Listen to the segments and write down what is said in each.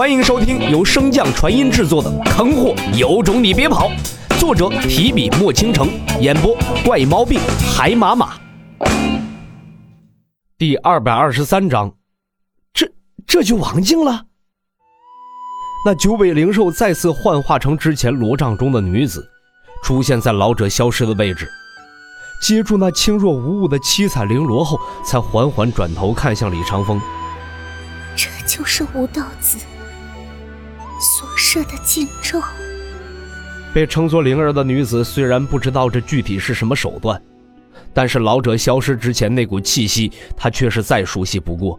欢迎收听由升降传音制作的《坑货有种你别跑》，作者提笔墨倾城，演播怪毛病海马马。第二百二十三章，这这就王静了。那九尾灵兽再次幻化成之前罗帐中的女子，出现在老者消失的位置，接住那轻若无物的七彩绫罗后，才缓缓转头看向李长风。这就是吴道子所设的禁咒。被称作灵儿的女子虽然不知道这具体是什么手段，但是老者消失之前那股气息，她却是再熟悉不过。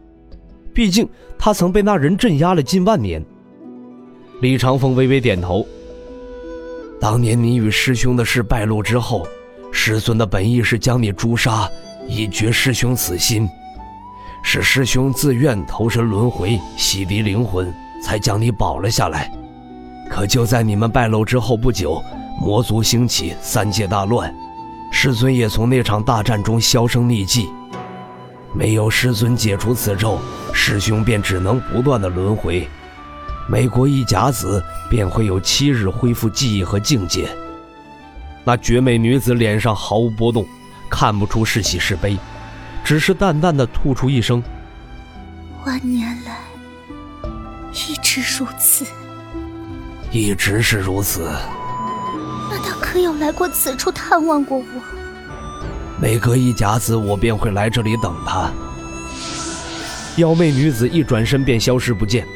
毕竟她曾被那人镇压了近万年。李长风微微点头。当年你与师兄的事败露之后，师尊的本意是将你诛杀，以绝师兄此心。是师兄自愿投身轮回，洗涤灵魂，才将你保了下来。可就在你们败露之后不久，魔族兴起，三界大乱，师尊也从那场大战中销声匿迹。没有师尊解除此咒，师兄便只能不断的轮回。每过一甲子，便会有七日恢复记忆和境界。那绝美女子脸上毫无波动，看不出是喜是悲。只是淡淡的吐出一声：“万年来一直如此，一直是如此。那他可有来过此处探望过我？每隔一甲子，我便会来这里等他。”妖媚女子一转身便消失不见，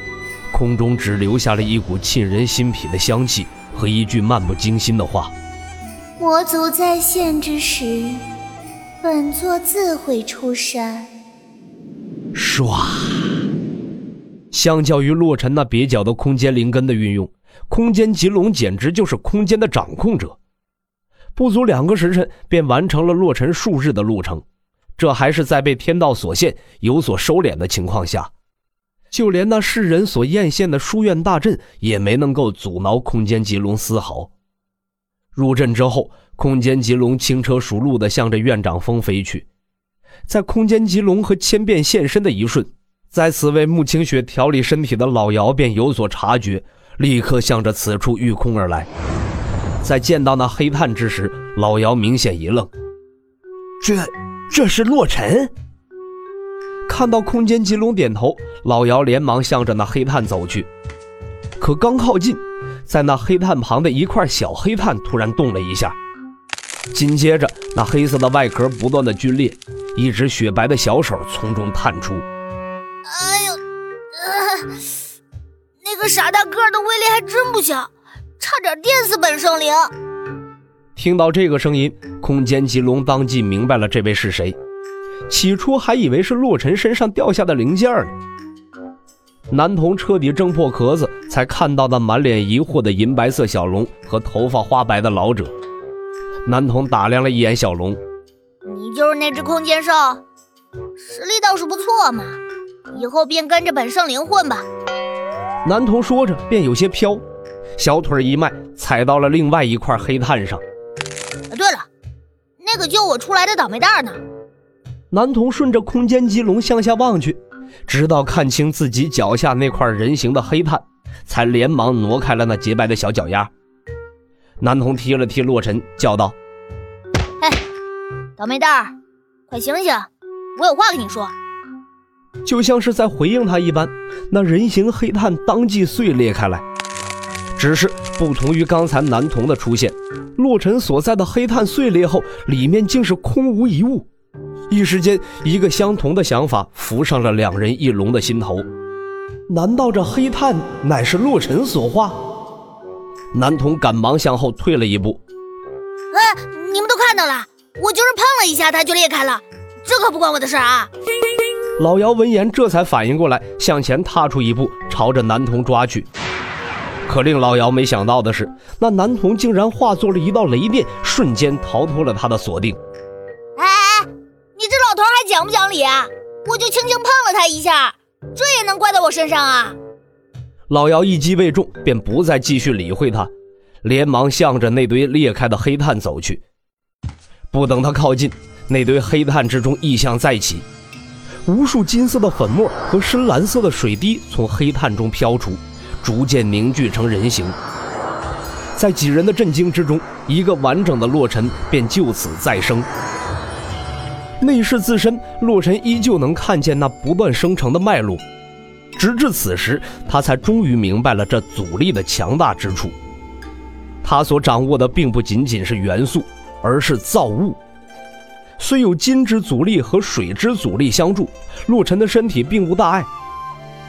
空中只留下了一股沁人心脾的香气和一句漫不经心的话：“魔族在现之时。”本座自会出山。唰！相较于洛尘那蹩脚的空间灵根的运用，空间棘龙简直就是空间的掌控者。不足两个时辰，便完成了洛尘数日的路程。这还是在被天道所限、有所收敛的情况下，就连那世人所艳羡的书院大阵，也没能够阻挠空间棘龙丝毫。入阵之后。空间棘龙轻车熟路地向着院长峰飞去，在空间棘龙和千变现身的一瞬，在此为穆清雪调理身体的老姚便有所察觉，立刻向着此处御空而来。在见到那黑炭之时，老姚明显一愣：“这，这是洛尘？”看到空间棘龙点头，老姚连忙向着那黑炭走去，可刚靠近，在那黑炭旁的一块小黑炭突然动了一下。紧接着，那黑色的外壳不断的皲裂，一只雪白的小手从中探出。哎呦，呃，那个傻大个的威力还真不小，差点电死本圣灵。听到这个声音，空间棘龙当即明白了这位是谁。起初还以为是洛尘身上掉下的零件呢。男童彻底挣破壳子，才看到那满脸疑惑的银白色小龙和头发花白的老者。男童打量了一眼小龙，你就是那只空间兽，实力倒是不错嘛，以后便跟着本圣灵混吧。男童说着，便有些飘，小腿一迈，踩到了另外一块黑炭上。对了，那个救我出来的倒霉蛋呢？男童顺着空间棘龙向下望去，直到看清自己脚下那块人形的黑炭，才连忙挪开了那洁白的小脚丫。男童踢了踢洛尘，叫道：“哎，倒霉蛋儿，快醒醒！我有话跟你说。”就像是在回应他一般，那人形黑炭当即碎裂开来。只是不同于刚才男童的出现，洛尘所在的黑炭碎裂后，里面竟是空无一物。一时间，一个相同的想法浮上了两人一龙的心头：难道这黑炭乃是洛尘所化？男童赶忙向后退了一步。哎，你们都看到了，我就是碰了一下，它就裂开了，这可不关我的事啊！老姚闻言这才反应过来，向前踏出一步，朝着男童抓去。可令老姚没想到的是，那男童竟然化作了一道雷电，瞬间逃脱了他的锁定。哎哎，你这老头还讲不讲理啊？我就轻轻碰了他一下，这也能怪到我身上啊？老姚一击未中，便不再继续理会他，连忙向着那堆裂开的黑炭走去。不等他靠近，那堆黑炭之中异象再起，无数金色的粉末和深蓝色的水滴从黑炭中飘出，逐渐凝聚成人形。在几人的震惊之中，一个完整的洛尘便就此再生。内视自身，洛尘依旧能看见那不断生成的脉络。直至此时，他才终于明白了这阻力的强大之处。他所掌握的并不仅仅是元素，而是造物。虽有金之阻力和水之阻力相助，洛尘的身体并无大碍。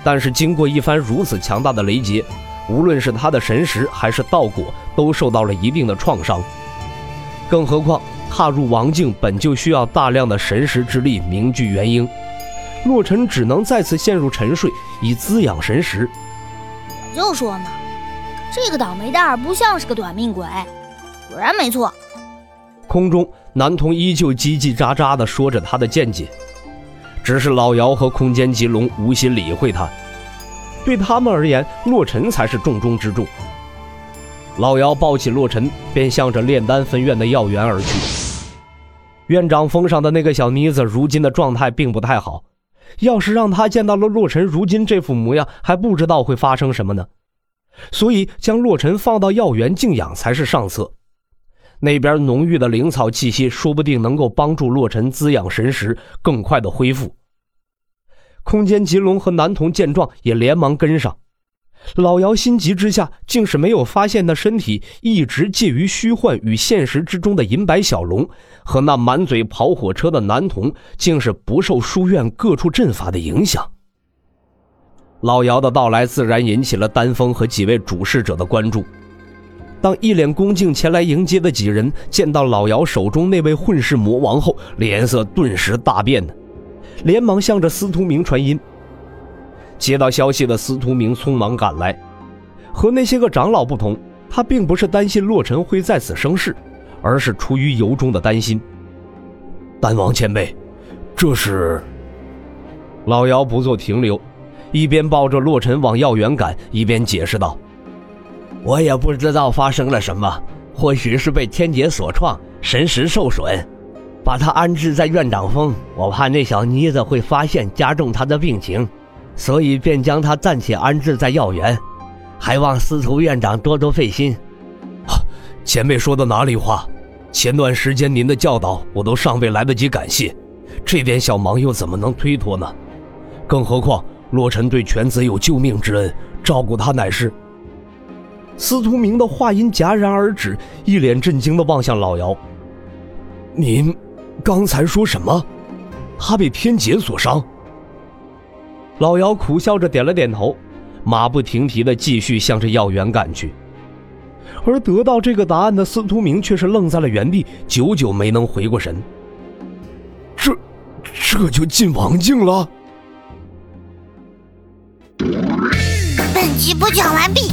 但是经过一番如此强大的雷劫，无论是他的神识还是道果，都受到了一定的创伤。更何况踏入王境本就需要大量的神识之力凝聚元婴。洛尘只能再次陷入沉睡，以滋养神识。我就说嘛，这个倒霉蛋儿不像是个短命鬼，果然没错。空中，男童依旧叽叽喳喳地说着他的见解，只是老姚和空间棘龙无心理会他。对他们而言，洛尘才是重中之重。老姚抱起洛尘，便向着炼丹分院的药园而去。院长封上的那个小妮子，如今的状态并不太好。要是让他见到了洛尘如今这副模样，还不知道会发生什么呢。所以将洛尘放到药园静养才是上策。那边浓郁的灵草气息，说不定能够帮助洛尘滋养神识，更快的恢复。空间棘龙和男童见状，也连忙跟上。老姚心急之下，竟是没有发现那身体一直介于虚幻与现实之中的银白小龙，和那满嘴跑火车的男童，竟是不受书院各处阵法的影响。老姚的到来自然引起了丹峰和几位主事者的关注。当一脸恭敬前来迎接的几人见到老姚手中那位混世魔王后，脸色顿时大变呢，连忙向着司徒明传音。接到消息的司徒明匆忙赶来，和那些个长老不同，他并不是担心洛尘会在此生事，而是出于由衷的担心。丹王前辈，这是……老姚不做停留，一边抱着洛尘往药园赶，一边解释道：“我也不知道发生了什么，或许是被天劫所创，神识受损，把他安置在院长峰。我怕那小妮子会发现，加重他的病情。”所以便将他暂且安置在药园，还望司徒院长多多费心。前辈说的哪里话？前段时间您的教导我都尚未来得及感谢，这点小忙又怎么能推脱呢？更何况洛尘对犬子有救命之恩，照顾他乃是……司徒明的话音戛然而止，一脸震惊地望向老姚：“您刚才说什么？他被天劫所伤？”老姚苦笑着点了点头，马不停蹄地继续向着药园赶去。而得到这个答案的司徒明却是愣在了原地，久久没能回过神。这，这就进王境了。本集播讲完毕，